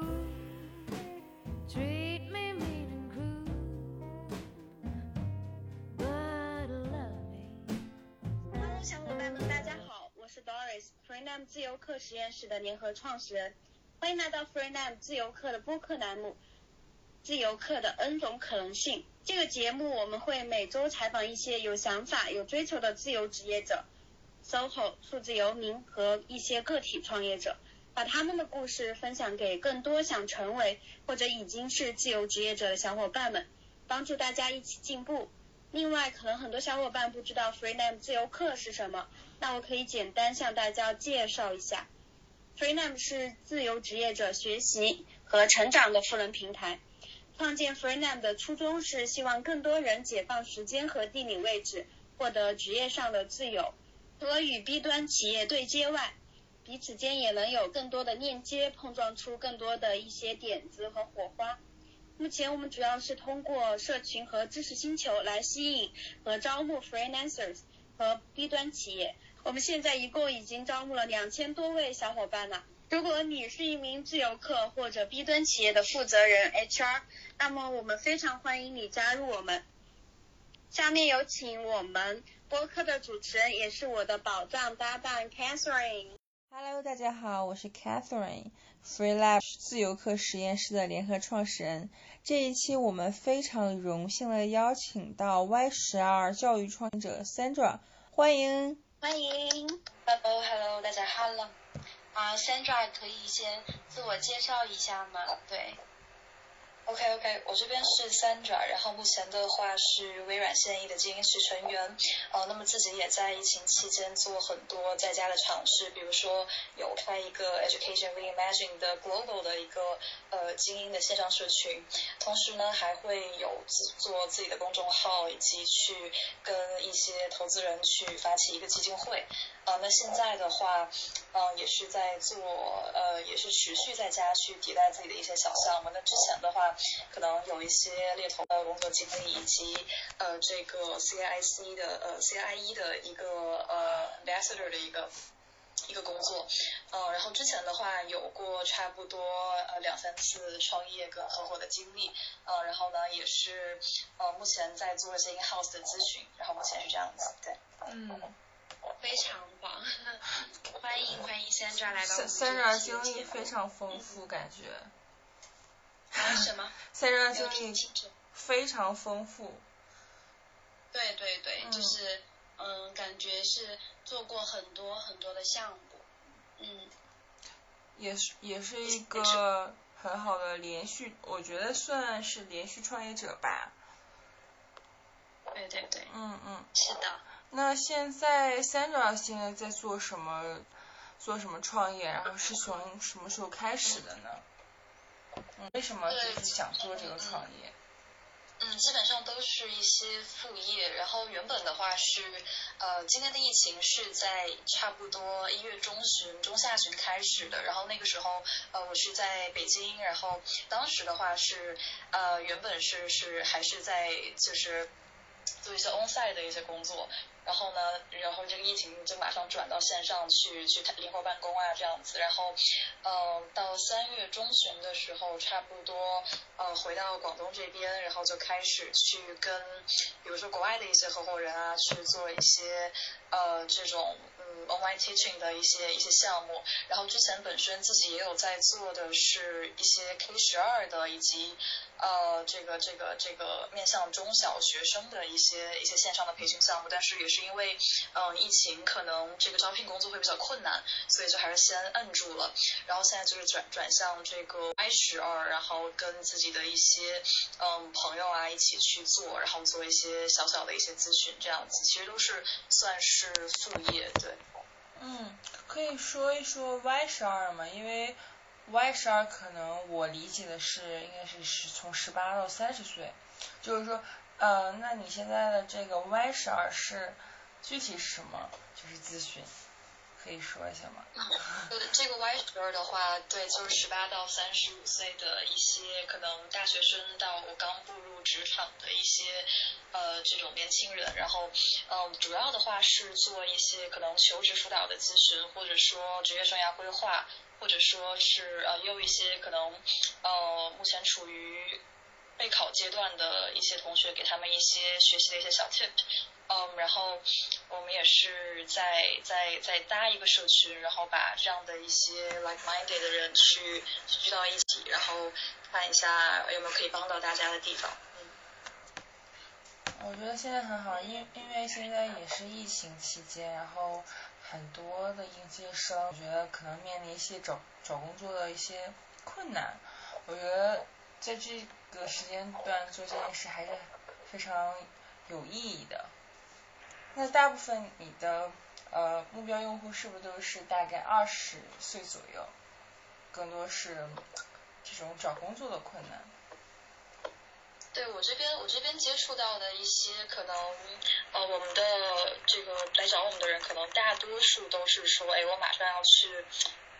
Hello，小伙伴们，大家好，我是 Doris，Freename 自由课实验室的联合创始人，欢迎来到 freenam 自由课的播客栏目《自由课的 N 种可能性》。这个节目我们会每周采访一些有想法、有追求的自由职业者、SOHO 数字游民和一些个体创业者，把他们的故事分享给更多想成为或者已经是自由职业者的小伙伴们，帮助大家一起进步。另外，可能很多小伙伴不知道 Freename 自由课是什么，那我可以简单向大家介绍一下。Freename 是自由职业者学习和成长的赋能平台。创建 Freename 的初衷是希望更多人解放时间和地理位置，获得职业上的自由。除了与 B 端企业对接外，彼此间也能有更多的链接，碰撞出更多的一些点子和火花。目前我们主要是通过社群和知识星球来吸引和招募 freelancers 和 B 端企业。我们现在一共已经招募了两千多位小伙伴了。如果你是一名自由客或者 B 端企业的负责人 HR，那么我们非常欢迎你加入我们。下面有请我们播客的主持人，也是我的宝藏搭档 Catherine。Hello，大家好，我是 Catherine，FreeLab 自由课实验室的联合创始人。这一期我们非常荣幸的邀请到 Y 十二教育创业者 Sandra，欢迎。欢迎。Hello Hello，大家好。啊、s a n d r a 可以先自我介绍一下吗？对。OK OK，我这边是 Sandra，然后目前的话是微软现役的精英室成员，呃，那么自己也在疫情期间做很多在家的尝试，比如说有开一个 Education Reimagine 的 Global 的一个呃精英的线上社群，同时呢还会有自做自己的公众号，以及去跟一些投资人去发起一个基金会。呃，那现在的话，嗯，也是在做，呃，也是持续在家去迭代自己的一些小项目。那之前的话，可能有一些猎头的工作经历，以及呃这个 CIC 的呃 CIE 的一个呃 ambassador 的一个。一个工作，呃，然后之前的话有过差不多呃两三次创业跟合伙的经历，呃，然后呢也是呃目前在做一些 house 的咨询，然后目前是这样子，对。嗯非常棒，欢迎欢迎 Sandra 来到我们这，Sandra 一期的经历非常丰富，感觉啊什么 没有经历。非常丰富。对对对，嗯就是嗯，感觉是做过很多很多的项目，嗯，也是也是一个很好的连续，我觉得算是连续创业者吧。对对对，嗯嗯。是的。那现在 Sandra 现在在做什么？做什么创业？然后是从什么时候开始的呢？嗯，为什么就是想做这个创业？嗯，基本上都是一些副业。然后原本的话是，呃，今天的疫情是在差不多一月中旬、中下旬开始的。然后那个时候，呃，我是在北京，然后当时的话是，呃，原本是是还是在就是做一些 onsite 的一些工作。然后呢，然后这个疫情就马上转到线上去去灵活办公啊这样子，然后，呃，到三月中旬的时候，差不多呃回到广东这边，然后就开始去跟比如说国外的一些合伙人啊去做一些呃这种嗯 online teaching 的一些一些项目，然后之前本身自己也有在做的是一些 K 十二的以及呃这个这个这个面向中小学生的一些一些线上的培训项目，但是也是因为嗯、疫情可能这个招聘工作会比较困难，所以就还是先摁住了，然后现在就是转转向这个 I 十二，然后跟自己的一些嗯朋友啊一起去做，然后做一些小小的一些咨询这样子，其实都是算是副业，对。嗯，可以说一说 Y 十二吗？因为 Y 十二可能我理解的是应该是是从十八到三十岁，就是说，呃，那你现在的这个 Y 十二是具体是什么？就是咨询，可以说一下吗？这个 Y 十二的话，对，就是十八到三十五岁的一些可能大学生到我刚步入职场的一些呃这种年轻人，然后嗯、主要的话是做一些可能求职辅导的咨询，或者说职业生涯规划，或者说是呃，也有一些可能呃，目前处于备考阶段的一些同学，给他们一些学习的一些小 tip。嗯，然后我们也是在在在搭一个社群，然后把这样的一些 like-minded 的人去聚到一起，然后看一下有没有可以帮到大家的地方。嗯我觉得现在很好，因因为现在也是疫情期间，然后很多的应届生，我觉得可能面临一些找找工作的一些困难。我觉得在这个时间段做这件事还是非常有意义的。那大部分你的呃目标用户是不是都是大概二十岁左右？更多是这种找工作的困难。对我这边，我这边接触到的一些可能，呃，我们的这个来找我们的人，可能大多数都是说，哎，我马上要去，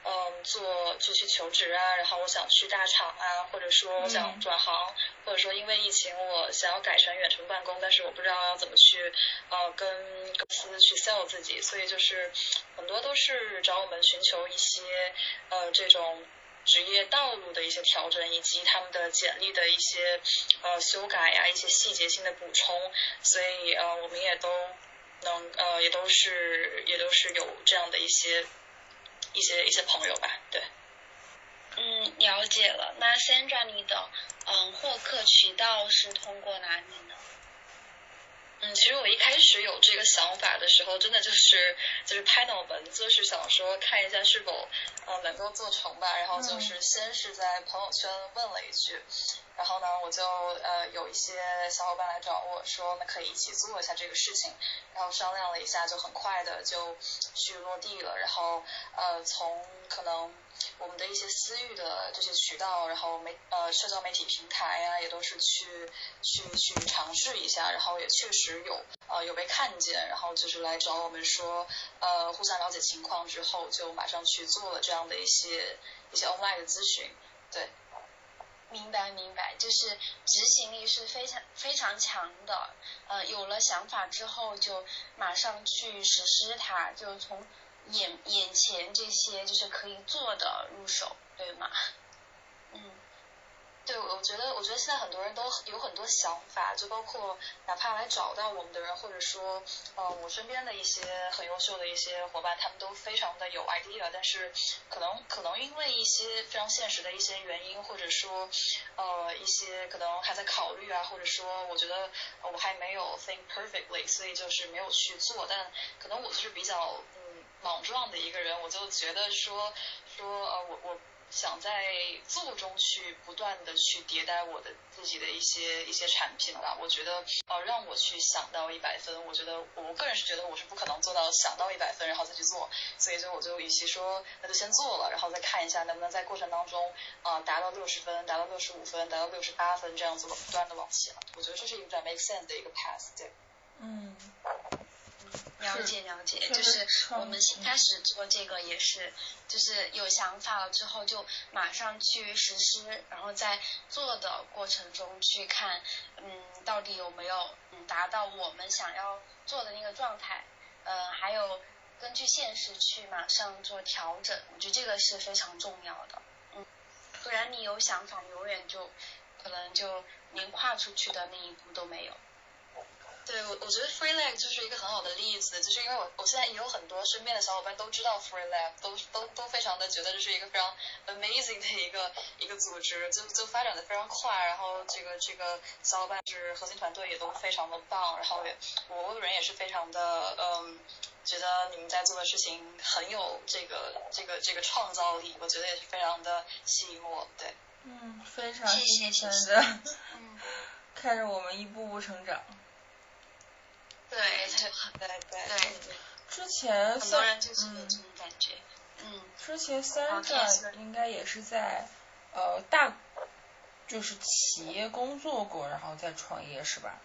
嗯，做就去求职啊，然后我想去大厂啊，或者说我想转行，或者说因为疫情我想要改成远程办公，但是我不知道要怎么去，呃，跟公司去 sell 自己，所以就是很多都是找我们寻求一些，呃，这种。职业道路的一些调整，以及他们的简历的一些呃修改呀，一些细节性的补充，所以呃我们也都能呃也都是也都是有这样的一些一些一些朋友吧，对。嗯，了解了。那 Sandra，你的嗯获客渠道是通过哪里呢？嗯，其实我一开始有这个想法的时候，真的就是就是拍脑门，就是想说看一下是否呃能够做成吧。然后就是先是在朋友圈问了一句，然后呢我就呃有一些小伙伴来找我说，那可以一起做一下这个事情。然后商量了一下，就很快的就去落地了。然后呃从可能。我们的一些私域的这些渠道，然后媒呃社交媒体平台呀，也都是去去去尝试一下，然后也确实有呃有被看见，然后就是来找我们说呃互相了解情况之后，就马上去做了这样的一些一些 online 的咨询，对。明白明白，就是执行力是非常非常强的，呃有了想法之后就马上去实施它，就从。眼眼前这些就是可以做的入手，对吗？对，我觉得，我觉得现在很多人都有很多想法，就包括哪怕来找到我们的人，或者说，呃，我身边的一些很优秀的一些伙伴，他们都非常的有 idea，但是可能可能因为一些非常现实的一些原因，或者说，呃，一些可能还在考虑啊，或者说，我觉得我还没有 think perfectly，所以就是没有去做，但可能我就是比较嗯。莽撞的一个人，我就觉得说说呃，我我想在做中去不断的去迭代我的自己的一些一些产品吧。我觉得呃，让我去想到一百分，我觉得我个人是觉得我是不可能做到想到一百分然后再去做，所以就我就与其说那就先做了，然后再看一下能不能在过程当中啊达到六十分，达到六十五分，达到六十八分这样子不断的往前。我觉得这是一个比较 make sense 的一个 path，对。嗯。了解了解，就是我们新开始做这个也是，就是有想法了之后就马上去实施，然后在做的过程中去看，嗯，到底有没有嗯达到我们想要做的那个状态，呃，还有根据现实去马上做调整，我觉得这个是非常重要的，嗯，不然你有想法，永远就可能就连跨出去的那一步都没有。对我，我觉得 Free Lab 就是一个很好的例子，就是因为我我现在也有很多身边的小伙伴都知道 Free Lab，都都都非常的觉得这是一个非常 amazing 的一个一个组织，就就发展的非常快，然后这个这个小伙伴是核心团队也都非常的棒，然后也我个人也是非常的嗯，觉得你们在做的事情很有这个这个这个创造力，我觉得也是非常的吸引我，对，嗯，非常兴奋的，嗯，看着我们一步步成长。对对对对，之前很多人就是有这种感觉，嗯。之前三个应该也是在呃大，就是企业工作过，然后再创业是吧？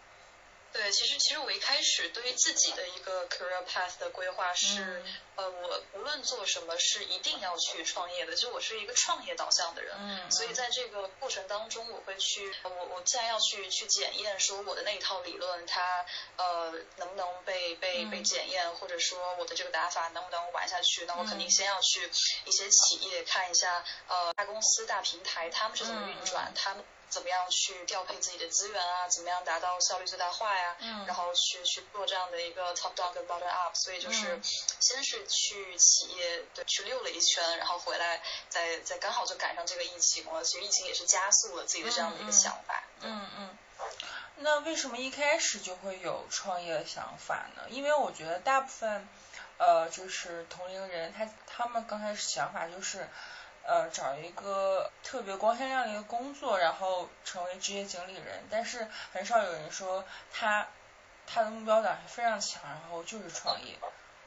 对，其实其实我一开始对于自己的一个 career path 的规划是，嗯。呃，我无论做什么是一定要去创业的，就我是一个创业导向的人，嗯所以在这个过程当中，我会去，呃我我既然要去去检验说我的那一套理论它呃能不能被被嗯。被检验，或者说我的这个打法能不能玩下去，那我肯定嗯。先要去一些企业看一下，呃，大公司大平台他们是怎么运转，他们。怎么样去调配自己的资源啊？怎么样达到效率最大化呀？嗯然后去去做这样的一个 top down 跟 bottom up，所以就是嗯先是去企业对去溜了一圈，然后回来再再刚好就赶上这个疫情了。其实疫情也是加速了自己的这样的一个想法。嗯嗯。那为什么一开始就会有创业的想法呢？因为我觉得大部分呃就是同龄人，他他们刚开始想法就是呃找一个特别光鲜亮丽的工作，然后成为职业经理人，但是很少有人说他他的目标感非常强，然后就是创业。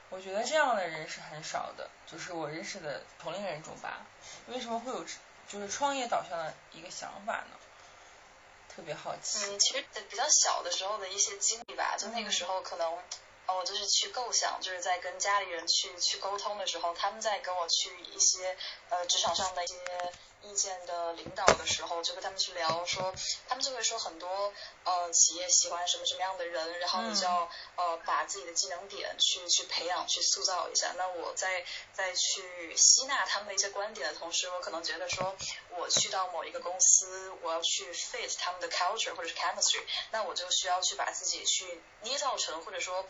我觉得这样的人是很少的，就是我认识的同龄人中吧。为什么会有就是创业导向的一个想法呢？特别好奇。嗯，其实比较小的时候的一些经历吧，就那个时候可能。哦，就是去构想，就是在跟家里人去去沟通的时候，他们在跟我去一些呃职场上的一些意见的领导的时候，就跟他们去聊说，他们就会说很多呃企业喜欢什么什么样的人，然后你就要、呃把自己的技能点去去培养去塑造一下。那我在在去吸纳他们的一些观点的同时，我可能觉得说，我去到某一个公司，我要去 fit 他们的 culture 或者是 chemistry，那我就需要去把自己去捏造成或者说。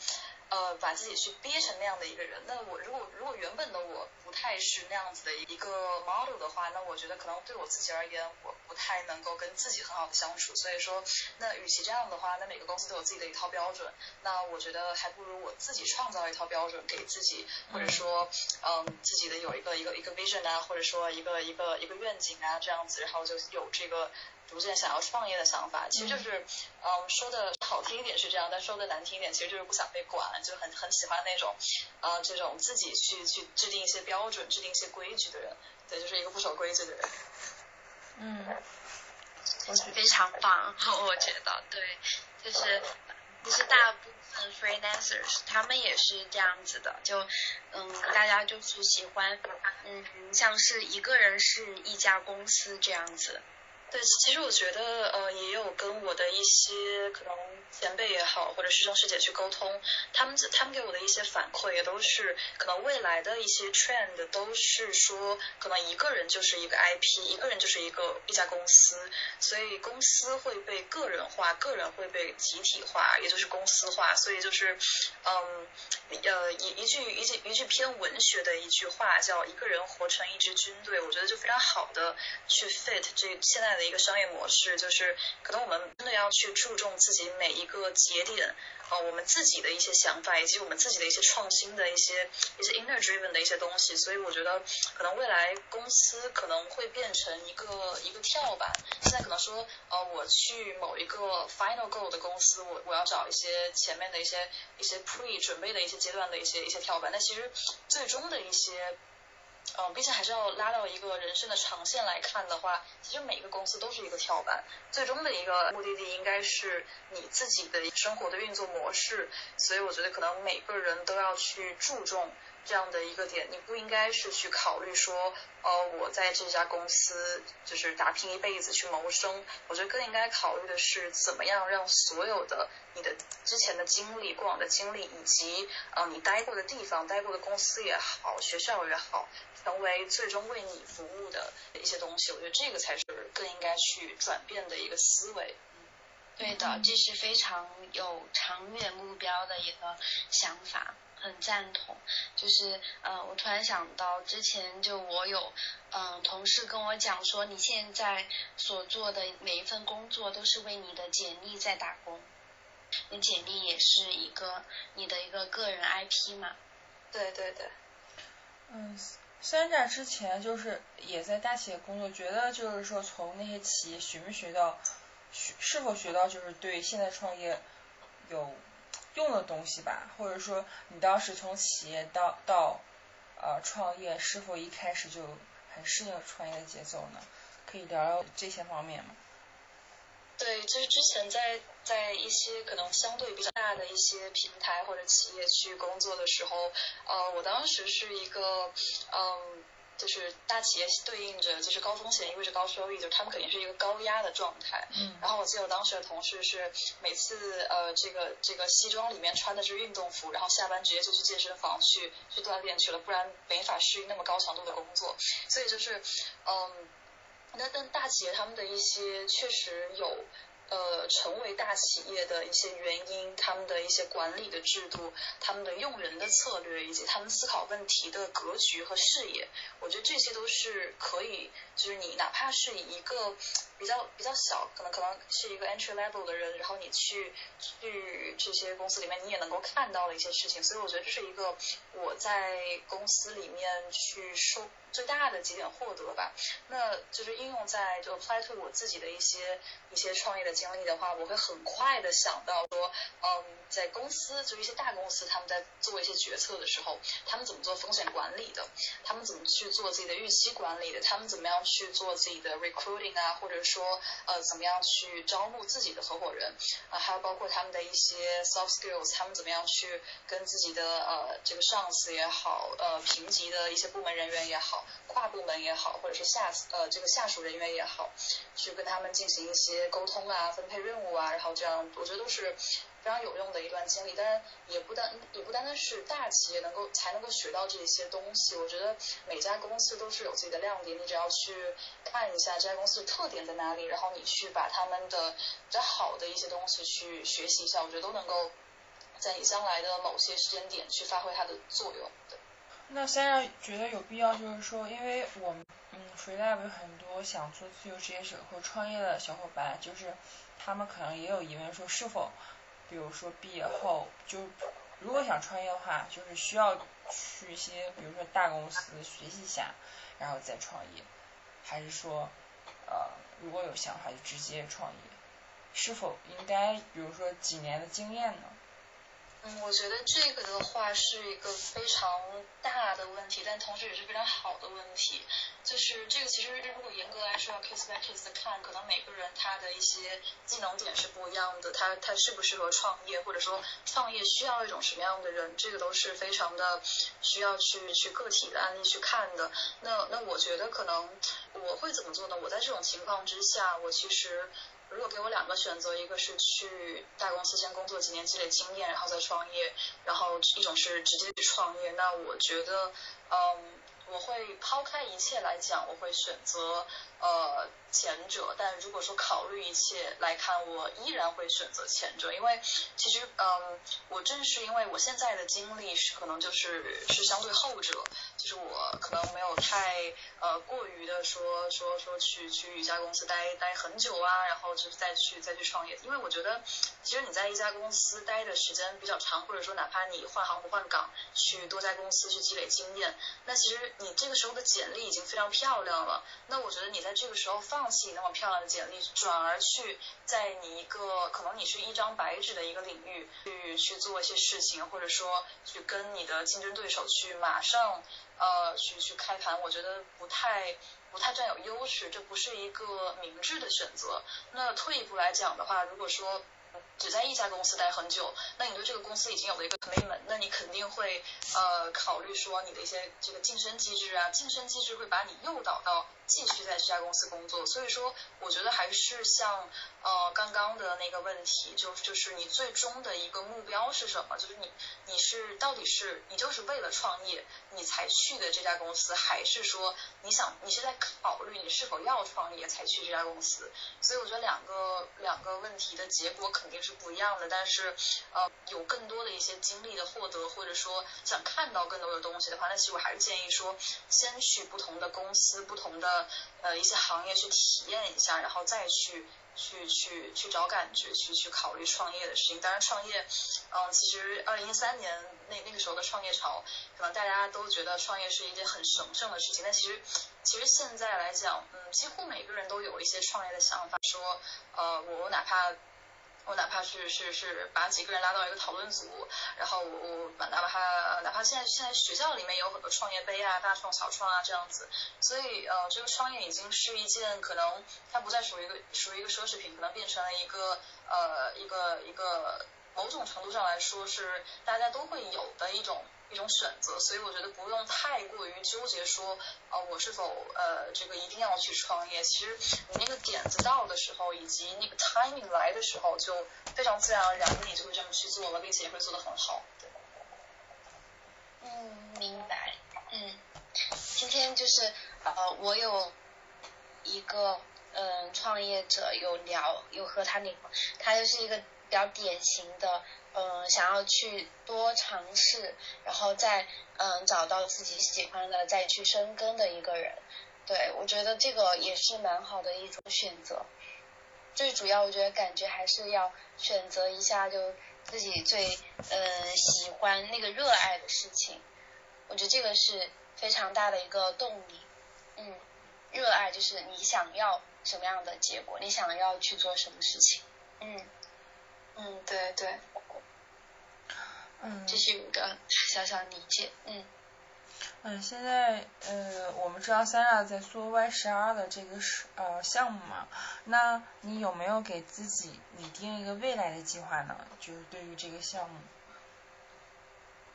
呃，把自己去憋成那样的一个人，那我如果如果原本的我不太是那样子的一个 model 的话，那我觉得可能对我自己而言，我不太能够跟自己很好的相处。所以说，那与其这样的话，那每个公司都有自己的一套标准，那我觉得还不如我自己创造一套标准给自己，或者说，嗯，自己的有一个一个一个 vision 啊，或者说一个一个一个愿景啊，这样子，然后就有这个。逐渐想要创业的想法，其实就是，嗯，说的好听一点是这样，但说的难听一点，其实就是不想被管，就很很喜欢那种，呃，这种自己去去制定一些标准、制定一些规矩的人，对，就是一个不守规矩的人。嗯，非常棒，我觉得 对，就是其实大部分 freelancers 他们也是这样子的，就嗯，大家就是喜欢嗯，像是一个人是一家公司这样子。对，其实我觉得呃，也有跟我的一些可能前辈也好，或者师兄师姐去沟通，他们他们给我的一些反馈也都是可能未来的一些 trend 都是说，可能一个人就是一个 IP，一个人就是一个一家公司，所以公司会被个人化，个人会被集体化，也就是公司化，所以就是嗯呃一一句一句一句偏文学的一句话叫一个人活成一支军队，我觉得就非常好的去 fit 这现在。的一个商业模式，就是可能我们真的要去注重自己每一个节点，呃，我们自己的一些想法，以及我们自己的一些创新的一些一些 inner driven 的一些东西。所以我觉得，可能未来公司可能会变成一个一个跳板。现在可能说，呃，我去某一个 final goal 的公司，我我要找一些前面的一些一些 pre 准备的一些阶段的一些一些跳板。但其实最终的一些。嗯，毕竟还是要拉到一个人生的长线来看的话，其实每个公司都是一个跳板，最终的一个目的地应该是你自己的生活的运作模式。所以我觉得可能每个人都要去注重这样的一个点，你不应该是去考虑说，呃，我在这家公司就是打拼一辈子去谋生。我觉得更应该考虑的是怎么样让所有的你的之前的经历、过往的经历，以及呃你待过的地方、待过的公司也好、学校也好。成为最终为你服务的一些东西，我觉得这个才是更应该去转变的一个思维。对的，这是非常有长远目标的一个想法，很赞同。就是呃，我突然想到，之前就我有嗯、呃、同事跟我讲说，你现在所做的每一份工作都是为你的简历在打工，你简历也是一个你的一个个人 IP 嘛。对对对。嗯。三战之前就是也在大企业工作，觉得就是说从那些企业学没学到，学是否学到就是对现在创业有用的东西吧，或者说你当时从企业到到呃创业，是否一开始就很适应创业的节奏呢？可以聊聊这些方面吗？对，就是之前在在一些可能相对比较大的一些平台或者企业去工作的时候，呃，我当时是一个嗯。就是大企业对应着就是高风险意味着高收益，就是他们肯定是一个高压的状态。嗯。然后我记得我当时的同事是每次呃这个这个西装里面穿的是运动服，然后下班直接就去健身房去去锻炼去了，不然没法适应那么高强度的工作。所以就是嗯，那但大企业他们的一些确实有。呃，成为大企业的一些原因，他们的一些管理的制度，他们的用人的策略，以及他们思考问题的格局和视野，我觉得这些都是可以，就是你哪怕是一个比较比较小，可能可能是一个 entry level 的人，然后你去去这些公司里面，你也能够看到的一些事情。所以我觉得这是一个我在公司里面去收最大的几点获得吧。那就是应用在就 apply to 我自己的一些一些创业的。经历的话，我会很快的想到说，嗯，在公司就一些大公司，他们在做一些决策的时候，他们怎么做风险管理的，他们怎么去做自己的预期管理的，他们怎么样去做自己的 recruiting 啊，或者说呃怎么样去招募自己的合伙人啊，还有包括他们的一些 soft skills，他们怎么样去跟自己的呃这个上司也好，呃评级的一些部门人员也好，跨部门也好，或者是下呃这个下属人员也好，去跟他们进行一些沟通啊。分配任务啊，然后这样，我觉得都是非常有用的一段经历。当然，也不单也不单单是大企业能够才能够学到这些东西。我觉得每家公司都是有自己的亮点，你只要去看一下这家公司的特点在哪里，然后你去把他们的比较好的一些东西去学习一下，我觉得都能够在你将来的某些时间点去发挥它的作用。那虽然觉得有必要，就是说，因为我们嗯，FreeLab 有很多想做自由职业者或创业的小伙伴，就是他们可能也有疑问，说是否，比如说毕业后就如果想创业的话，就是需要去一些，比如说大公司学习一下，然后再创业，还是说呃如果有想法就直接创业，是否应该比如说几年的经验呢？嗯，我觉得这个的话是一个非常大的问题，但同时也是非常好的问题。就是这个其实如果严格来说要 case by case 的看，可能每个人他的一些技能点是不一样的，他他适不适合创业，或者说创业需要一种什么样的人，这个都是非常的需要去去个体的案例去看的。那那我觉得可能我会怎么做呢？我在这种情况之下，我其实。如果给我两个选择，一个是去大公司先工作几年积累经验，然后再创业，然后一种是直接去创业。那我觉得，嗯，我会抛开一切来讲，我会选择呃。前者，但如果说考虑一切来看，我依然会选择前者，因为其实，嗯，我正是因为我现在的经历是可能就是是相对后者，就是我可能没有太呃过于的说说说去去一家公司待待很久啊，然后就是再去再去创业，因为我觉得其实你在一家公司待的时间比较长，或者说哪怕你换行不换岗，去多家公司去积累经验，那其实你这个时候的简历已经非常漂亮了，那我觉得你在这个时候放。放弃那么漂亮的简历，转而去在你一个可能你是一张白纸的一个领域去去做一些事情，或者说去跟你的竞争对手去马上呃去去开盘，我觉得不太不太占有优势，这不是一个明智的选择。那退一步来讲的话，如果说只在一家公司待很久，那你对这个公司已经有了一个 commitment，那你肯定会呃考虑说你的一些这个晋升机制啊，晋升机制会把你诱导到。继续在这家公司工作，所以说我觉得还是像呃刚刚的那个问题，就就是你最终的一个目标是什么？就是你你是到底是你就是为了创业你才去的这家公司，还是说你想你是在考虑你是否要创业才去这家公司？所以我觉得两个两个问题的结果肯定是不一样的，但是呃有更多的一些经历的获得，或者说想看到更多的东西的话，那其实我还是建议说先去不同的公司，不同的。呃，一些行业去体验一下，然后再去去去去找感觉，去去考虑创业的事情。当然，创业，嗯，其实二零一三年那那个时候的创业潮，可能大家都觉得创业是一件很神圣的事情。但其实，其实现在来讲，嗯，几乎每个人都有一些创业的想法，说，呃，我哪怕。我哪怕是是是把几个人拉到一个讨论组，然后我我哪怕哪怕现在现在学校里面有很多创业杯啊、大创、小创啊这样子，所以呃，这个创业已经是一件可能它不再属于一个属于一个奢侈品，可能变成了一个呃一个一个某种程度上来说是大家都会有的一种。一种选择，所以我觉得不用太过于纠结说，呃，我是否呃这个一定要去创业。其实你那个点子到的时候，以及那个 timing 来的时候，就非常自然而然的你就会这么去做了，并且也会做得很好。嗯，明白。嗯，今天就是呃，我有一个嗯创业者有聊，有和他聊，他就是一个比较典型的。嗯，想要去多尝试，然后再嗯找到自己喜欢的，再去深耕的一个人，对我觉得这个也是蛮好的一种选择。最主要，我觉得感觉还是要选择一下就自己最嗯喜欢那个热爱的事情，我觉得这个是非常大的一个动力。嗯，热爱就是你想要什么样的结果，你想要去做什么事情。嗯嗯，对对。嗯，这是我的小小理解。嗯，嗯，现在呃，我们知道三亚在做 Y 十二的这个是呃项目嘛，那你有没有给自己拟定一个未来的计划呢？就是对于这个项目。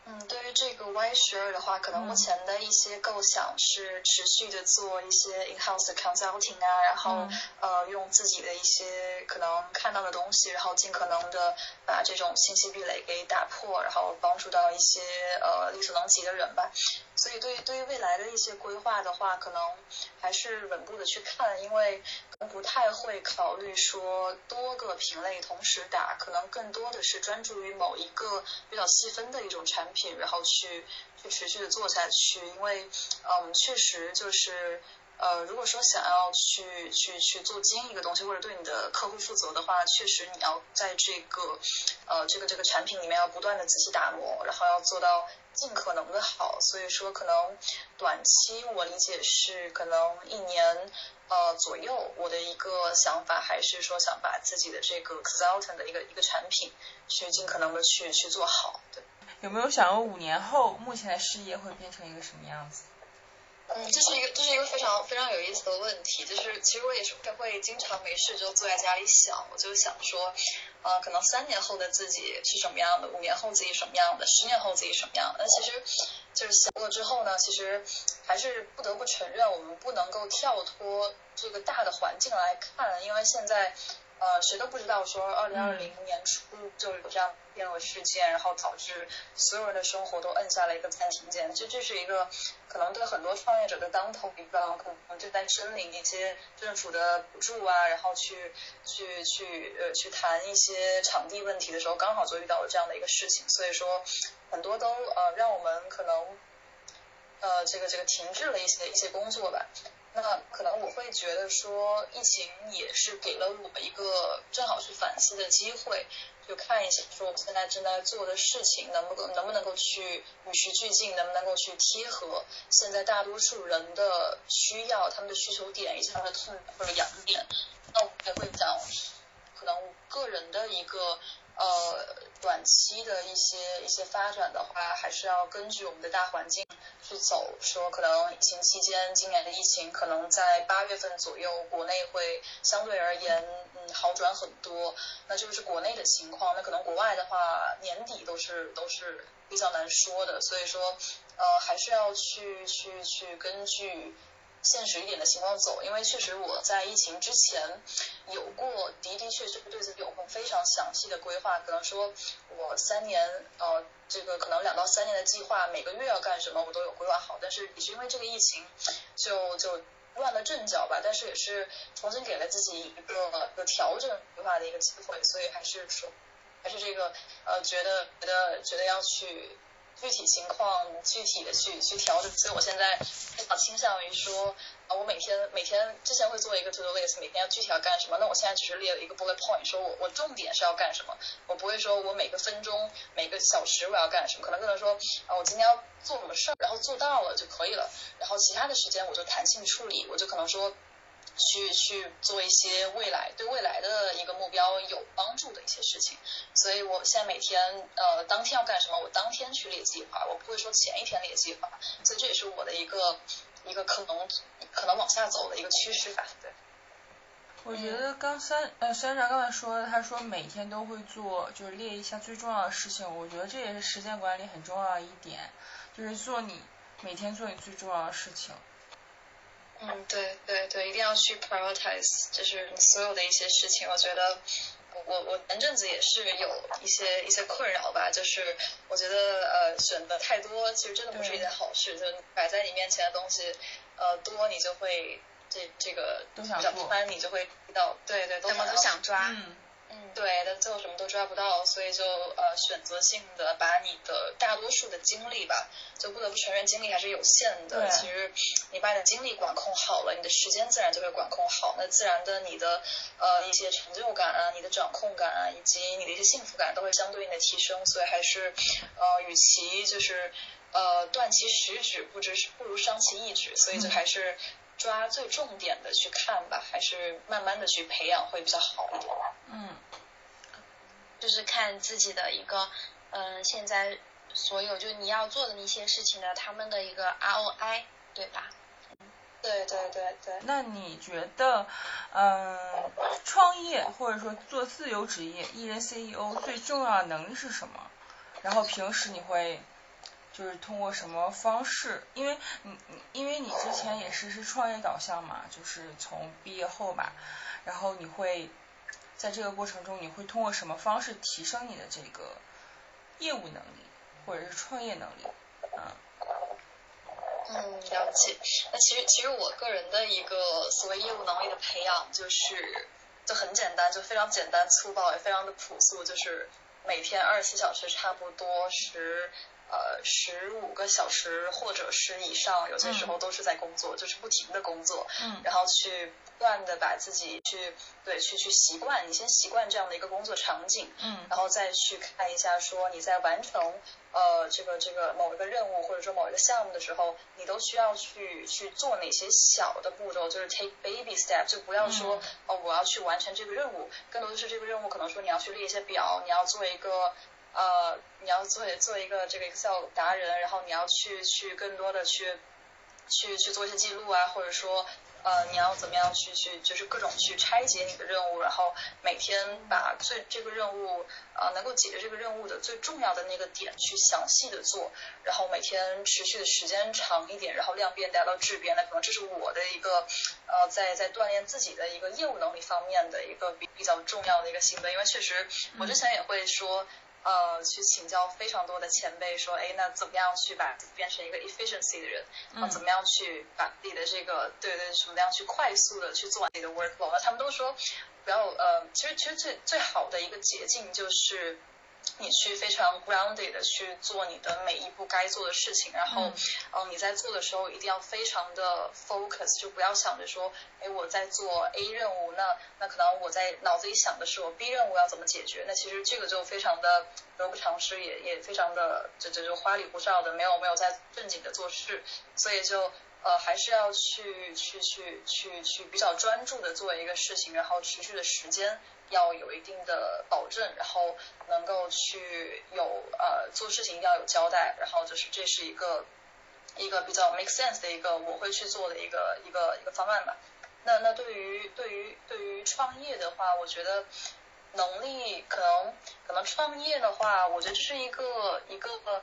嗯，对于这个 Y 十二的话，可能目前的一些构想是持续的做一些 in-house consulting 啊，然后呃用自己的一些可能看到的东西，然后尽可能的把这种信息壁垒给打破，然后帮助到一些呃力所能及的人吧。所以对于对于未来的一些规划的话，可能还是稳步的去看，因为不太会考虑说多个品类同时打，可能更多的是专注于某一个比较细分的一种产品，然后去去持续的做下去。因为嗯，确实就是呃，如果说想要去去去做精一个东西，或者对你的客户负责的话，确实你要在这个呃这个这个产品里面要不断的仔细打磨，然后要做到。尽可能的好，所以说可能短期我理解是可能一年呃左右，我的一个想法还是说想把自己的这个 consultant 的一个一个产品去尽可能的去去做好。对，有没有想过五年后目前的事业会变成一个什么样子？嗯，这是一个这是一个非常非常有意思的问题，就是其实我也是会会经常没事就坐在家里想，我就想说，呃，可能三年后的自己是什么样的，五年后自己什么样的，十年后自己什么样的。那其实就是想过之后呢，其实还是不得不承认，我们不能够跳脱这个大的环境来看，因为现在。呃，谁都不知道说二零二零年初就有这样变恶事件，然后导致所有人的生活都摁下了一个暂停键。这这是一个可能对很多创业者的当头一棒，可能就在申领一些政府的补助啊，然后去去去呃去谈一些场地问题的时候，刚好就遇到了这样的一个事情。所以说，很多都呃让我们可能呃这个这个停滞了一些一些工作吧。那可能我会觉得说，疫情也是给了我一个正好去反思的机会，就看一下说我们现在正在做的事情能不能能不能够去与时俱进，能不能够去贴合现在大多数人的需要，他们的需求点以及他们的痛或者痒点。那我也会讲，可能个人的一个。呃，短期的一些一些发展的话，还是要根据我们的大环境去走。说可能疫情期间，今年的疫情可能在八月份左右，国内会相对而言，嗯，好转很多。那就是国内的情况。那可能国外的话，年底都是都是比较难说的。所以说，呃，还是要去去去根据。现实一点的情况走，因为确实我在疫情之前有过的的确确对自己有过非常详细的规划，可能说我三年呃这个可能两到三年的计划，每个月要干什么我都有规划好，但是也是因为这个疫情就就乱了阵脚吧，但是也是重新给了自己一个有调整规划的一个机会，所以还是说还是这个呃觉得觉得觉得要去。具体情况具体的去去调整，所以我现在比较倾向于说，啊，我每天每天之前会做一个 to do list，每天要具体要干什么。那我现在只是列了一个 bullet point，说我我重点是要干什么，我不会说我每个分钟每个小时我要干什么，可能更能说啊，我今天要做什么事儿，然后做到了就可以了，然后其他的时间我就弹性处理，我就可能说。去去做一些未来对未来的一个目标有帮助的一些事情。所以我现在每天呃当天要干什么，我当天去列计划，我不会说前一天列计划。所以这也是我的一个一个可能可能往下走的一个趋势吧。对。我觉得刚三呃三长刚才说的，他说每天都会做，就是列一下最重要的事情。我觉得这也是时间管理很重要的一点，就是做你每天做你最重要的事情。嗯，对对对，一定要去 prioritize，就是你所有的一些事情。我觉得我我前阵子也是有一些一些困扰吧，就是我觉得呃选的太多，其实真的不是一件好事。就摆在你面前的东西呃多，你就会。这这个比较宽，你就会遇到，对对，什么都想抓，嗯嗯，对，但最后什么都抓不到，所以就呃选择性的把你的大多数的精力吧，就不得不承认精力还是有限的。其实你把你的精力管控好了，你的时间自然就会管控好，那自然的你的呃一些成就感啊，你的掌控感啊，以及你的一些幸福感都会相对应的提升。所以还是呃与其就是呃断其十指，不知不如伤其一指，所以就还是。抓最重点的去看吧，还是慢慢的去培养会比较好一点。嗯，就是看自己的一个，嗯，现在所有就你要做的那些事情的他们的一个 ROI，对吧？对对对对。那你觉得，嗯，创业或者说做自由职业艺人 CEO 最重要的能力是什么？然后平时你会？就是通过什么方式？因为你你因为你之前也是是创业导向嘛，就是从毕业后吧，然后你会在这个过程中，你会通过什么方式提升你的这个业务能力或者是创业能力？嗯嗯，了解。那其实其实我个人的一个所谓业务能力的培养，就是就很简单，就非常简单粗暴，也非常的朴素，就是每天二十四小时差不多十。呃，十五个小时或者是以上，有些时候都是在工作，就是不停的工作，嗯，然后去不断的把自己去对去去习惯，你先习惯这样的一个工作场景，嗯，然后再去看一下说你在完成呃这个这个某一个任务或者说某一个项目的时候，你都需要去去做哪些小的步骤，就是 take baby step，就不要说哦我要去完成这个任务，更多的是这个任务可能说你要去列一些表，你要做一个。呃，你要做做一个这个 Excel 达人，然后你要去去更多的去去去做一些记录啊，或者说呃你要怎么样去去就是各种去拆解你的任务，然后每天把最这个任务呃能够解决这个任务的最重要的那个点去详细的做，然后每天持续的时间长一点，然后量变达到质变，那可能这是我的一个呃在在锻炼自己的一个业务能力方面的一个比比较重要的一个心得，因为确实我之前也会说。呃，去请教非常多的前辈，说，哎，那怎么样去把自己变成一个 efficiency 的人？嗯。怎么样去把自己的这个，对对，什么样去快速的去做自己的 workflow？那他们都说，不要呃，其实其实最最好的一个捷径就是。你去非常 grounded 的去做你的每一步该做的事情，然后，嗯，你在做的时候一定要非常的 focus，就不要想着说，哎，我在做 A 任务，那那可能我在脑子里想的是我 B 任务要怎么解决，那其实这个就非常的得不偿失，也也非常的这这就花里胡哨的，没有没有在正经的做事，所以就呃还是要去去去去去比较专注的做一个事情，然后持续的时间。要有一定的保证，然后能够去有呃做事情要有交代，然后就是这是一个一个比较 make sense 的一个我会去做的一个一个一个方案吧。那那对于对于对于创业的话，我觉得能力可能可能创业的话，我觉得这是一个一个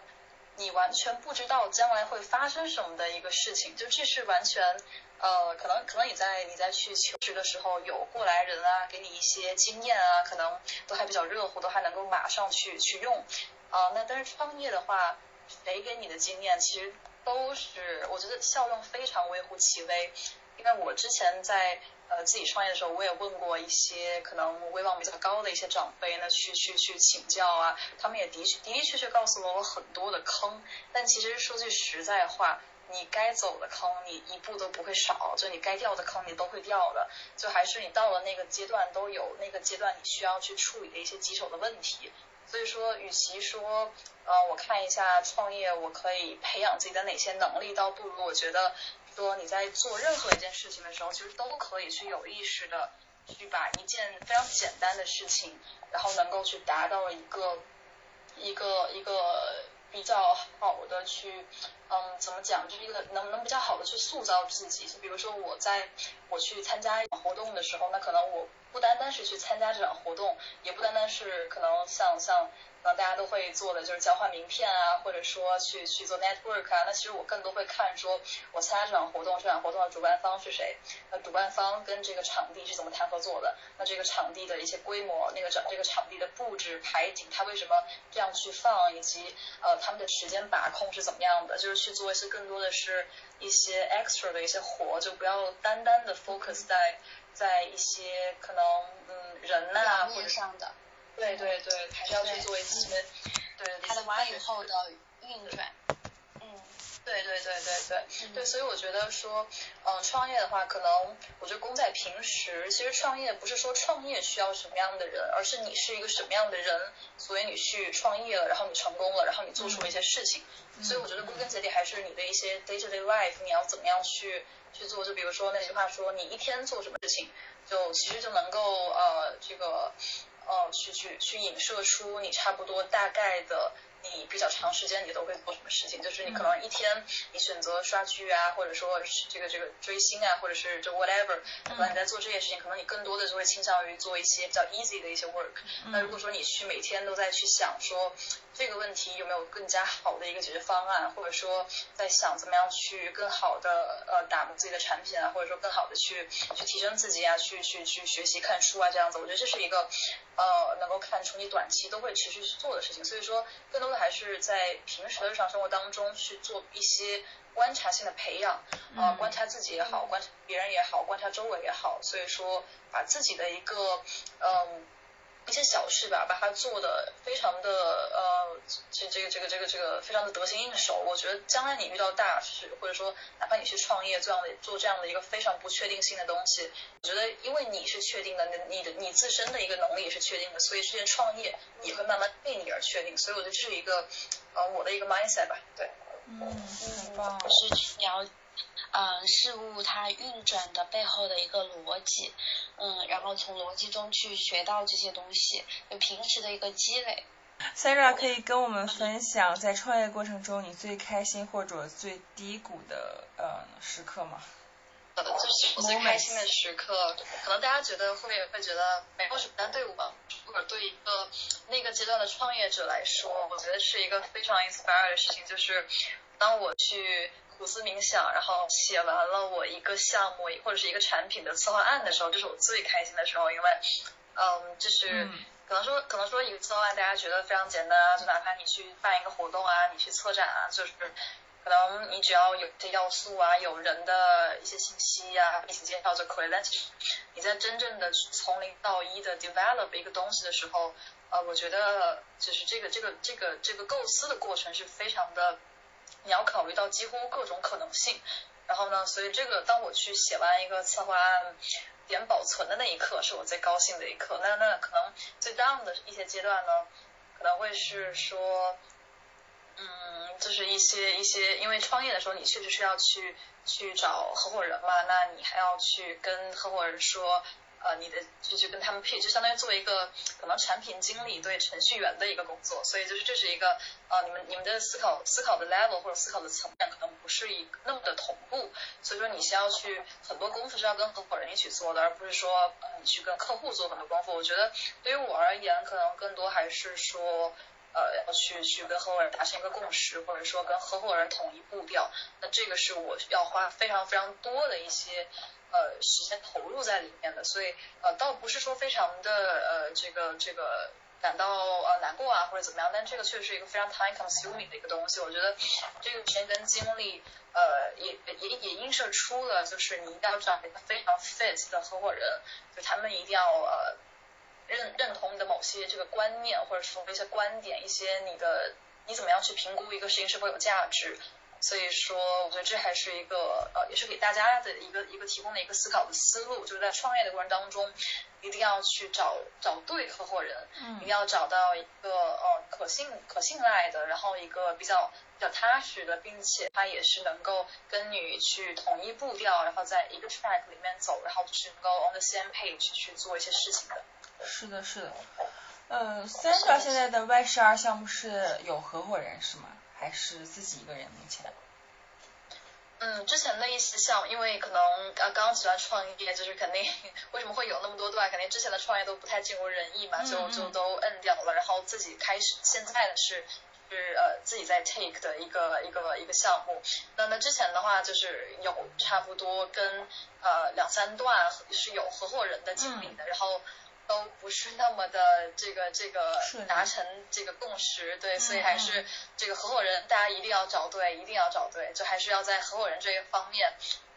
你完全不知道将来会发生什么的一个事情，就这是完全。呃，可能可能你在你在去求职的时候有过来人啊，给你一些经验啊，可能都还比较热乎，都还能够马上去去用啊。那但是创业的话，谁给你的经验其实都是我觉得效用非常微乎其微。因为我之前在呃自己创业的时候，我也问过一些可能威望比较高的一些长辈呢，去去去请教啊，他们也的确的的确确告诉了我很多的坑。但其实说句实在话。你该走的坑，你一步都不会少；就你该掉的坑，你都会掉的。就还是你到了那个阶段，都有那个阶段你需要去处理的一些棘手的问题。所以说，与其说，呃，我看一下创业，我可以培养自己的哪些能力，倒不如我觉得说你在做任何一件事情的时候，其实都可以去有意识的去把一件非常简单的事情，然后能够去达到一个一个一个比较好的去，嗯，怎么讲，就是一个能能比较好的去塑造自己。就比如说我在我去参加活动的时候，那可能我不单单是去参加这场活动，也不单单是可能像像。可能大家都会做的就是交换名片啊，或者说去去做 network 啊。那其实我更多会看说，我参加这场活动，这场活动的主办方是谁？那主办方跟这个场地是怎么谈合作的？那这个场地的一些规模，那个场这个场地的布置、排景，它为什么这样去放，以及呃他们的时间把控是怎么样的？就是去做一些更多的是一些 extra 的一些活，就不要单单的 focus 在在一些可能嗯人呐或者上的。对对对，还是要去做一些，对它的完以后的运转，嗯，对对对对对，对，所以我觉得说，嗯，创业的话，可能我觉得功在平时。其实创业不是说创业需要什么样的人，而是你是一个什么样的人，所以你去创业了，然后你成功了，然后你做出了一些事情。所以我觉得归根结底还是你的一些 day to day life，你要怎么样去去做？就比如说那句话说，你一天做什么事情，就其实就能够呃这个。呃，去去去影射出你差不多大概的，你比较长时间你都会做什么事情？就是你可能一天你选择刷剧啊，或者说这个这个追星啊，或者是就 whatever，可能你在做这些事情，可能你更多的就会倾向于做一些比较 easy 的一些 work。那如果说你去每天都在去想说这个问题有没有更加好的一个解决方案，或者说在想怎么样去更好的呃打磨自己的产品啊，或者说更好的去去提升自己啊，去去去学习看书啊这样子，我觉得这是一个。呃，能够看出你短期都会持续去做的事情，所以说更多的还是在平时的日常生活当中去做一些观察性的培养，呃，观察自己也好，观察别人也好，观察周围也好，所以说把自己的一个嗯。一些小事吧，把它做的非常的呃，这这个这个这个这个非常的得心应手。我觉得将来你遇到大事，或者说哪怕你去创业这样的做这样的一个非常不确定性的东西，我觉得因为你是确定的，你你的你自身的一个能力也是确定的，所以这件创业也会慢慢被你而确定。所以我觉得这是一个呃我的一个 mindset 吧，对。嗯，很棒。是去了。嗯，事物它运转的背后的一个逻辑，嗯，然后从逻辑中去学到这些东西，就平时的一个积累。Sarah 可以跟我们分享在创业过程中你最开心或者最低谷的呃时刻吗？呃，就是我最开心的时刻，可能大家觉得会会觉得没有什么，但对我或者对一个那个阶段的创业者来说，我觉得是一个非常 inspire 的事情，就是当我去。苦思冥想，然后写完了我一个项目或者是一个产品的策划案的时候，这是我最开心的时候，因为，嗯，就是可能说可能说一个策划案大家觉得非常简单啊，就哪怕你去办一个活动啊，你去策展啊，就是可能你只要有这要素啊，有人的一些信息啊，一起介绍就可以。但其实你在真正的从零到一的 develop 一个东西的时候，呃，我觉得就是这个这个这个这个构思的过程是非常的。你要考虑到几乎各种可能性，然后呢，所以这个当我去写完一个策划案点保存的那一刻，是我最高兴的一刻。那那可能最 down 的一些阶段呢，可能会是说，嗯，就是一些一些，因为创业的时候你确实是要去去找合伙人嘛，那你还要去跟合伙人说。呃，你的就去跟他们配，就相当于做一个可能产品经理对程序员的一个工作，所以就是这是一个呃，你们你们的思考思考的 level 或者思考的层面可能不是一那么的同步，所以说你需要去很多功夫是要跟合伙人一起做的，而不是说你去跟客户做很多功夫。我觉得对于我而言，可能更多还是说呃要去去跟合伙人达成一个共识，或者说跟合伙人统一步调，那这个是我要花非常非常多的一些。呃，时间投入在里面的，所以呃，倒不是说非常的呃，这个这个感到呃难过啊或者怎么样，但这个确实是一个非常 time consuming 的一个东西。我觉得这个时间跟精力呃，也也也映射出了，就是你一定要找一个非常 fit 的合伙人，就他们一定要呃认认同你的某些这个观念，或者说一些观点，一些你的你怎么样去评估一个事情是否有价值。所以说，我觉得这还是一个呃，也是给大家的一个一个提供的一个思考的思路，就是在创业的过程当中，一定要去找找对合伙人，嗯一定要找到一个呃可信可信赖的，然后一个比较比较踏实的，并且他也是能够跟你去统一步调，然后在一个 track 里面走，然后是能够 on the same page 去做一些事情的。是的，是的。呃，Sandra 现在的 Y 十二项目是有合伙人是吗？还是自己一个人目前？嗯，之前的一些项目，因为可能呃刚起来创业，就是肯定 为什么会有那么多段，肯定之前的创业都不太尽如人意嘛，就就都摁掉了，然后自己开始现在的是是呃自己在 take 的一个一个一个项目。那那之前的话就是有差不多跟呃两三段是有合伙人的经历的，然后。都不是那么的这个这个达成这个共识，对，所以嗯还是嗯这个合伙人，大家一定要找对，一定要找对，就还是要在合伙人这一方面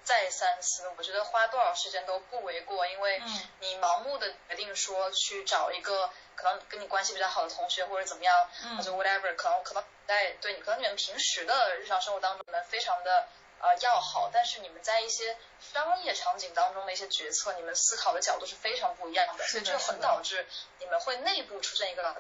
再三思。我觉得花多少时间都不为过，因为嗯你盲目的决定说去找一个可能跟你关系比较好的同学或者怎么样，嗯或者 whatever，可能可能在对你可能你们平时的日常生活当中呢非常的。呃，要好，但是你们在一些商业场景当中的一些决策，你们思考的角度是非常不一样的，所以这很导致你们会内部出现一个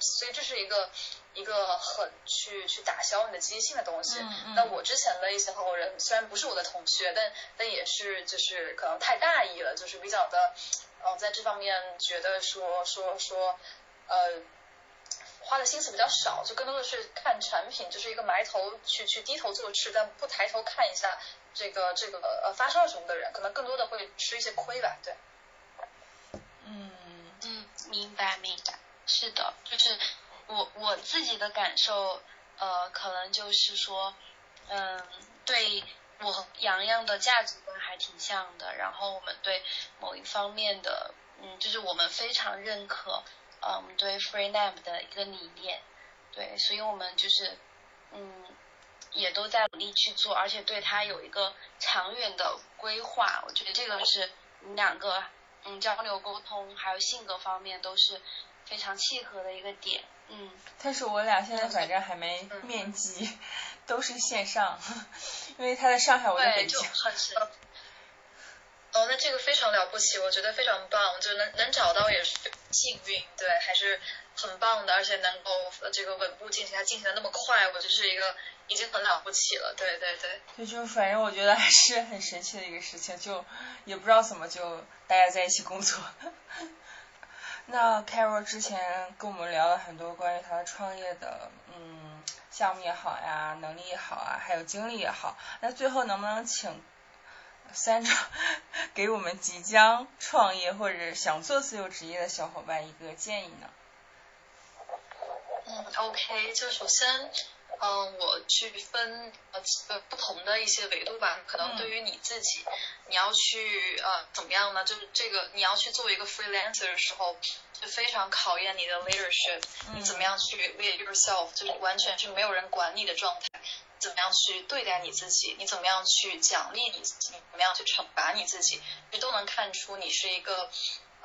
所以这是一个一个很去去打消你的积极性的东西。嗯嗯那我之前的一些合伙人虽然不是我的同学，但但也是就是可能太大意了，就是比较的，呃，在这方面觉得说说说，呃。花的心思比较少，就更多的是看产品，就是一个埋头去去低头做事，但不抬头看一下这个这个呃发生了什么的人，可能更多的会吃一些亏吧。对，嗯嗯，明白明白，是的，就是我我自己的感受，呃，可能就是说，嗯，对我和洋洋的价值观还挺像的，然后我们对某一方面的，嗯，就是我们非常认可，嗯，对 FreeNAM 的一个理念，对，所以我们就是，嗯，也都在努力去做，而且对它有一个长远的规划，我觉得这个是你两个。嗯，交流沟通还有性格方面都是非常契合的一个点。嗯，但是我俩现在反正还没面基，都是线上，因为他在上海，我在对，北京。哦，那这个非常了不起，我觉得非常棒，就能能找到也是幸运，对，还是很棒的，而且能够这个稳步进行，它进行的那么快，我觉得是一个已经很了不起了，对对对。对，就反正我觉得还是很神奇的一个事情，就也不知道怎么就大家在一起工作。那 Carol 之前跟我们聊了很多关于他创业的，嗯，项目也好呀，能力也好啊，还有经历也好。那最后能不能请 Sandra 给我们即将创业或者想做自由职业的小伙伴一个建议呢？嗯，OK，就首先，嗯、我去分呃呃不同的一些维度吧。可能对于你自己，你要去呃怎么样呢？就是这个你要去做一个 freelancer 的时候，就非常考验你的 leadership，、你怎么样去 lead yourself，就是完全是没有人管你的状态。怎么样去对待你自己？你怎么样去奖励你自己？你怎么样去惩罚你自己？你都能看出你是一个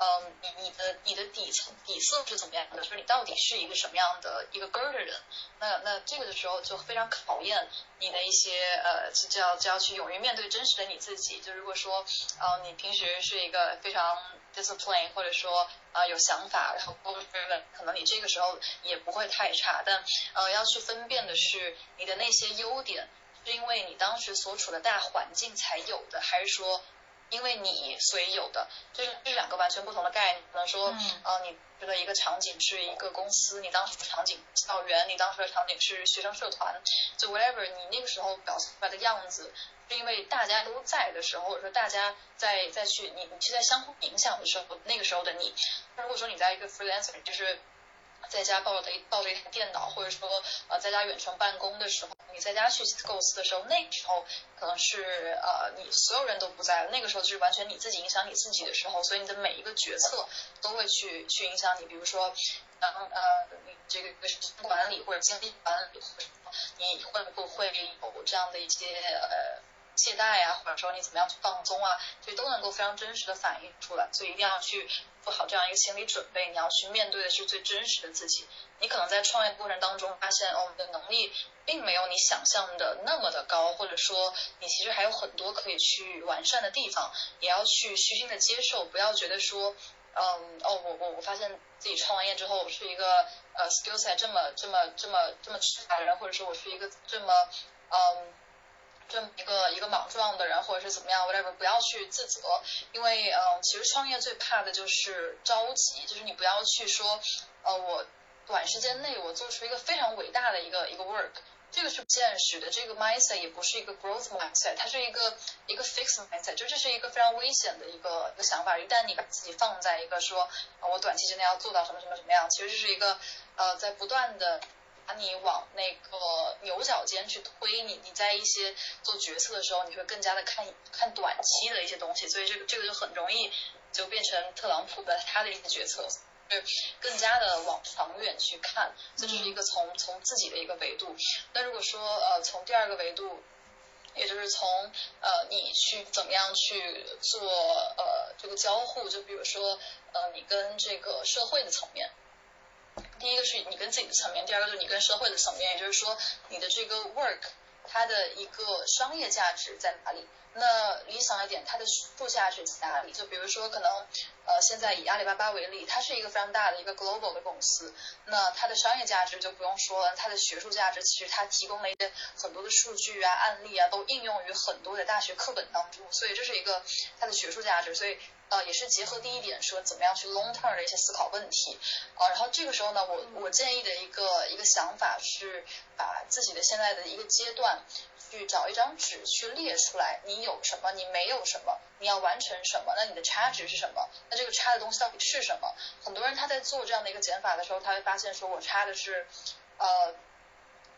嗯，你你的你的底层底色是怎么样的？就是你到底是一个什么样的一个根儿的人？那那这个的时候就非常考验你的一些呃，就要就要去勇于面对真实的你自己。就如果说呃你平时是一个非常 discipline 或者说呃有想法，然后 goal driven，可能你这个时候也不会太差。但呃要去分辨的是你的那些优点是因为你当时所处的大环境才有的，还是说？因为你所以有的，这是这是两个完全不同的概念。可能说，嗯呃，你觉得一个场景是一个公司，你当时的场景校园，你当时的场景是学生社团，就 whatever，你那个时候表现出来的样子，是因为大家都在的时候，或者说大家在在去你你是在相互影响的时候，那个时候的你。如果说你在一个 freelancer，就是。在家抱着一抱着一台电脑，或者说呃在家远程办公的时候，你在家去构思的时候，那个时候可能是呃你所有人都不在了，那个时候就是完全你自己影响你自己的时候，所以你的每一个决策都会去去影响你，比如说，嗯呃你这个时间管理或者精力管理，或者说你会不会会有这样的一些呃懈怠啊，或者说你怎么样去放松啊，其实都能够非常真实的反映出来。所以一定要去做好这样一个心理准备，你要去面对的是最真实的自己。你可能在创业过程当中发现，哦，你的能力并没有你想象的那么的高，或者说你其实还有很多可以去完善的地方，也要去虚心的接受，不要觉得说，嗯，哦，我我我发现自己创完业之后，我是一个呃 skill set 这么这么这么这么缺乏的人，或者说我是一个这么嗯。这么一个一个莽撞的人，或者是怎么样，whatever，不要去自责，因为嗯，其实创业最怕的就是着急，就是你不要去说，呃，我短时间内我做出一个非常伟大的一个一个 work，这个是不现实的，这个 mindset 也不是一个 growth mindset，它是一个一个 fixed mindset，就这是一个非常危险的一个一个想法。一旦你把自己放在一个说，啊，我短期之内要做到什么什么什么样，其实这是一个呃，在不断的。把你往那个牛角尖去推，你你在一些做决策的时候，你会更加的看看短期的一些东西，所以这个这个就很容易就变成特朗普的他的一些决策，就更加的往长远去看，这是一个从从自己的一个维度。那如果说呃从第二个维度，也就是从呃你去怎么样去做呃这个交互，就比如说呃你跟这个社会的层面。第一个是你跟自己的层面，第二个就是你跟社会的层面，也就是说你的这个 work 它的一个商业价值在哪里？那理想一点，它的附加值在哪里？就比如说可能呃现在以阿里巴巴为例，它是一个非常大的一个 global 的公司，那它的商业价值就不用说了，它的学术价值其实它提供了一些很多的数据啊、案例啊，都应用于很多的大学课本当中，所以这是一个它的学术价值，所以。呃，也是结合第一点说怎么样去 long term 的一些思考问题，啊，然后这个时候呢，我我建议的一个一个想法是把自己的现在的一个阶段去找一张纸去列出来，你有什么，你没有什么，你要完成什么，那你的差值是什么？那这个差的东西到底是什么？很多人他在做这样的一个减法的时候，他会发现说我差的是，呃。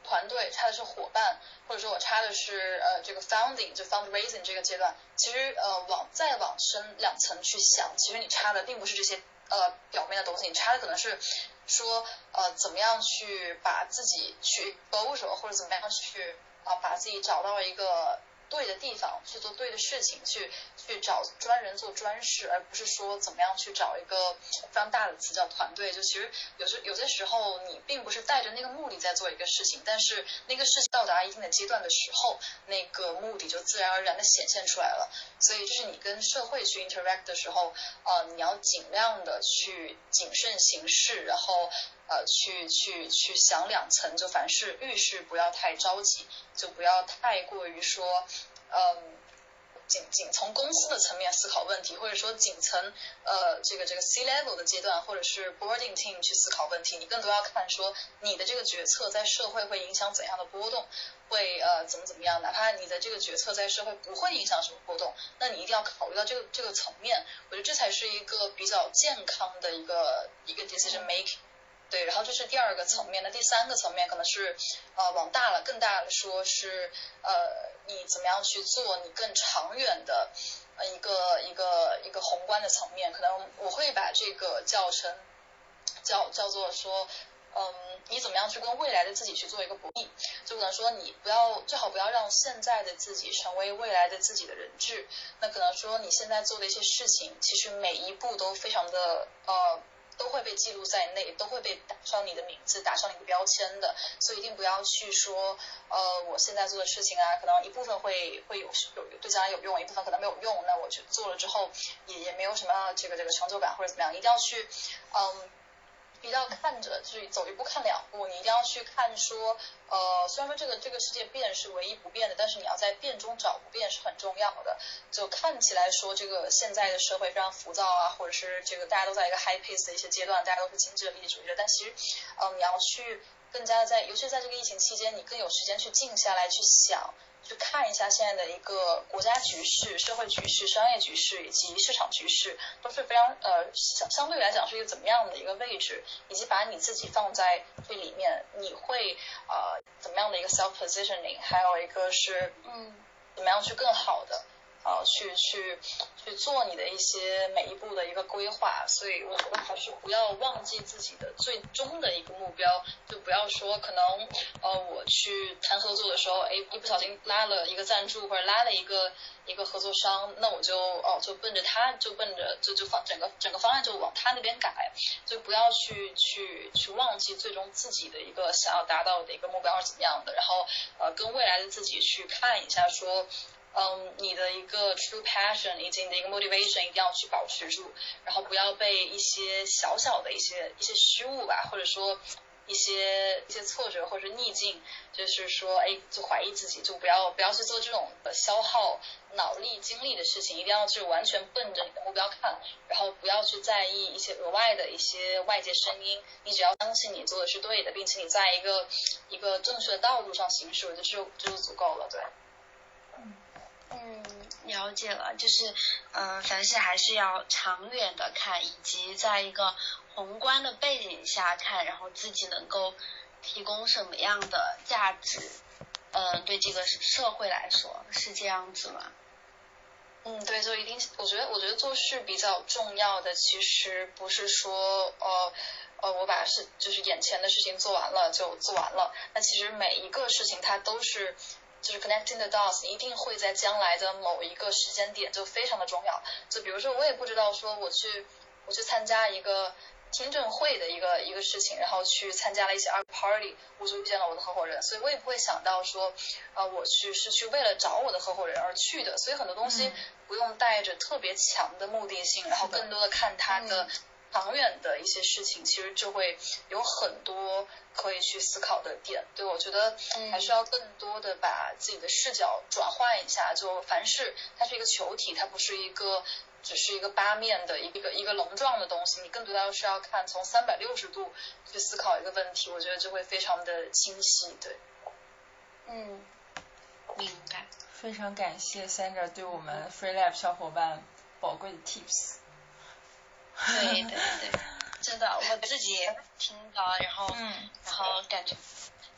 团队插的是伙伴，或者说我插的是呃这个 founding 就 fundraising 这个阶段，其实呃往再往深两层去想，其实你插的并不是这些呃表面的东西，你插的可能是说呃怎么样去把自己去保守或者怎么样去啊把自己找到一个。对的地方去做对的事情，去去找专人做专事，而不是说怎么样去找一个非常大的词叫团队。就其实有时有些时候你并不是带着那个目的在做一个事情，但是那个事情到达一定的阶段的时候，那个目的就自然而然的显现出来了。所以就是你跟社会去 interact 的时候，呃，你要尽量的去谨慎行事，然后。呃，去去去想两层，就凡事遇事不要太着急，就不要太过于说，嗯，仅仅从公司的层面思考问题，或者说仅从呃这个这个 C level 的阶段，或者是 boarding team 去思考问题，你更多要看说你的这个决策在社会会影响怎样的波动，会呃怎么怎么样，哪怕你的这个决策在社会不会影响什么波动，那你一定要考虑到这个这个层面，我觉得这才是一个比较健康的一个一个 decision making。对，然后这是第二个层面，那第三个层面可能是，呃，往大了、更大的说，是呃，你怎么样去做你更长远的呃一个一个一个宏观的层面，可能我会把这个叫成叫叫做说，嗯，你怎么样去跟未来的自己去做一个博弈，就可能说你不要最好不要让现在的自己成为未来的自己的人质，那可能说你现在做的一些事情，其实每一步都非常的呃。都会被记录在内，都会被打上你的名字，打上你的标签的，所以一定不要去说，呃，我现在做的事情啊，可能一部分会会有有对将来有用，一部分可能没有用，那我去做了之后，也也没有什么这个这个成就感或者怎么样，一定要去，嗯。一定要看着，就是走一步看两步。你一定要去看说，呃，虽然说这个这个世界变是唯一不变的，但是你要在变中找不变是很重要的。就看起来说，这个现在的社会非常浮躁啊，或者是这个大家都在一个 high pace 的一些阶段，大家都是精致的利益主义者。但其实，嗯，你要去更加的在，尤其在这个疫情期间，你更有时间去静下来去想。看一下现在的一个国家局势、社会局势、商业局势以及市场局势都是非常呃相相对来讲是一个怎么样的一个位置，以及把你自己放在这里面，你会呃怎么样的一个 self positioning，还有一个是嗯怎么样去更好的呃去去去做你的一些每一步的一个规划。所以我觉得还是不要忘记自己的最终的一个目标，就不要说可能呃我去谈合作的时候，哎一不小心拉了一个赞助或者拉了一个一个合作商，那我就哦就奔着他就奔着就就方整个整个方案就往他那边改，就不要去去去忘记最终自己的一个想要达到的一个目标是怎么样的，然后呃跟未来的自己去看一下说。嗯，你的一个 true passion 以及你的一个 motivation 一定要去保持住，然后不要被一些小小的一些一些失误吧，或者说一些一些挫折或者逆境，就是说，哎，就怀疑自己，就不要不要去做这种消耗脑力精力的事情，一定要是完全奔着你的目标看，然后不要去在意一些额外的一些外界声音，你只要相信你做的是对的，并且你在一个一个正确的道路上行驶，我觉得就就足够了，对。嗯，了解了，就是嗯、凡事还是要长远的看，以及在一个宏观的背景下看，然后自己能够提供什么样的价值，嗯、对这个社会来说是这样子吗？嗯，对，就一定，我觉得，我觉得做事比较重要的，其实不是说，呃，呃，我把事就是眼前的事情做完了就做完了，那其实每一个事情它都是，就是 connecting the dots，一定会在将来的某一个时间点就非常的重要。就比如说，我也不知道说我去我去参加一个听证会的一个一个事情，然后去参加了一些 art party，我就遇见了我的合伙人，所以我也不会想到说，呃，我去是去为了找我的合伙人而去的，所以很多东西嗯。不用带着特别强的目的性，然后更多的看他的长远的一些事情，其实就会有很多可以去思考的点。对我觉得嗯还是要更多的把自己的视角转换一下，就凡事它是一个球体，它不是一个。只是一个八面的一个一个笼状的东西，你更多的是要看从三百六十度去思考一个问题，我觉得就会非常的清晰。对，嗯，明白。非常感谢 Sandra 对我们 Free Lab 小伙伴宝贵的 tips。对对对，真的，我自己也听到，然后、嗯然后感觉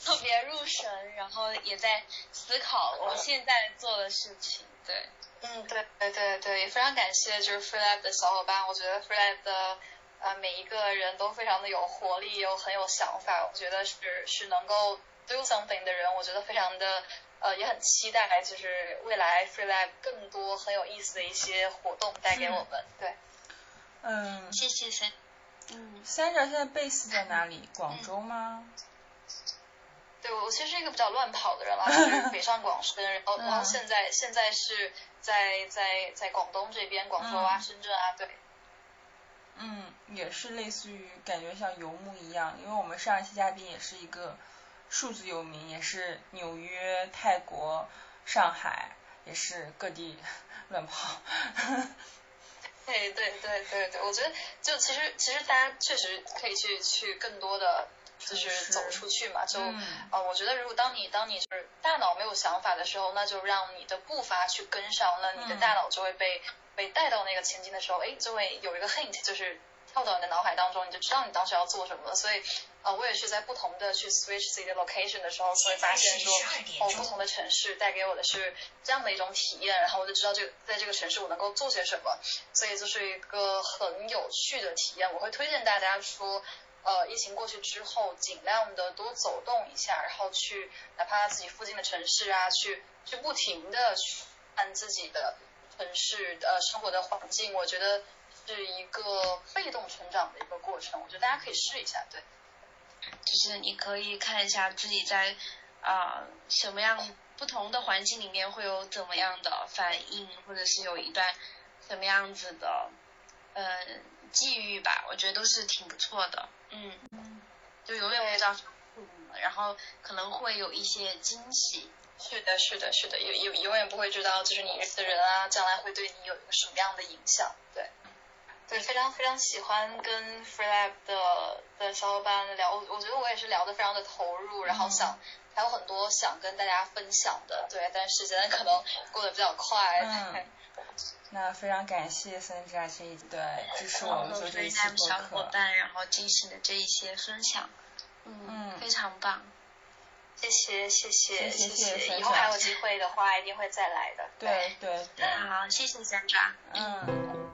特别入神，然后也在思考我现在做的事情。对，嗯，对对对对，也非常感谢就是 Free Lab 的小伙伴，我觉得 Free Lab 的呃每一个人都非常的有活力，又很有想法，我觉得是是能够 do something 的人，我觉得非常的呃也很期待，就是未来 Free Lab 更多很有意思的一些活动带给我们。对，嗯谢谢三。嗯，，Sandra 现在 base 在哪里？广州吗？对我其实是一个比较乱跑的人啦，就是北上广深，然后然后嗯现在现在是在在在广东这边，广州啊、嗯深圳啊，对。嗯，也是类似于感觉像游牧一样，因为我们上一期嘉宾也是一个数字游民，也是纽约、泰国、上海，也是各地乱跑。对对对对对，我觉得就其实其实大家确实可以去去更多的就是走出去嘛，就啊、嗯呃我觉得如果当你当你就是大脑没有想法的时候，那就让你的步伐去跟上，那你的嗯大脑就会被、被带到那个情境的时候，哎，就会有一个 hint，就是跳到你的脑海当中，你就知道你当时要做什么了。所以啊、呃我也是在不同的去 switch 自己的 location 的时候，就会发现说，哦，不同的城市带给我的是这样的一种体验，然后我就知道这个在这个城市我能够做些什么，所以就是一个很有趣的体验。我会推荐大家说。呃，疫情过去之后，尽量的多走动一下，然后去哪怕自己附近的城市啊，去去不停的去看自己的城市呃生活的环境，我觉得是一个被动成长的一个过程。我觉得大家可以试一下，对。就是你可以看一下自己在啊、什么样不同的环境里面会有怎么样的反应，或者是有一段什么样子的呃际遇吧，我觉得都是挺不错的。嗯，就永远不知道然后可能会有一些惊喜。是的，是的，是的，有有永远不会知道，就是你认识的人啊，将来会对你有一个什么样的影响，对。对，非常非常喜欢跟 Free Lab 的的小伙伴聊，我我觉得我也是聊得非常的投入，然后想、还有很多想跟大家分享的，对，但时间可能过得比较快，嗯 那非常感谢 Sandra 这一对支持我们做这一期 Freelance 播小伙。伴，然后进行的这一些分享，嗯，嗯非常棒。谢谢谢谢谢谢谢，以后还有机会的话一定会再来的。对对对，好，谢谢 Sandra。嗯。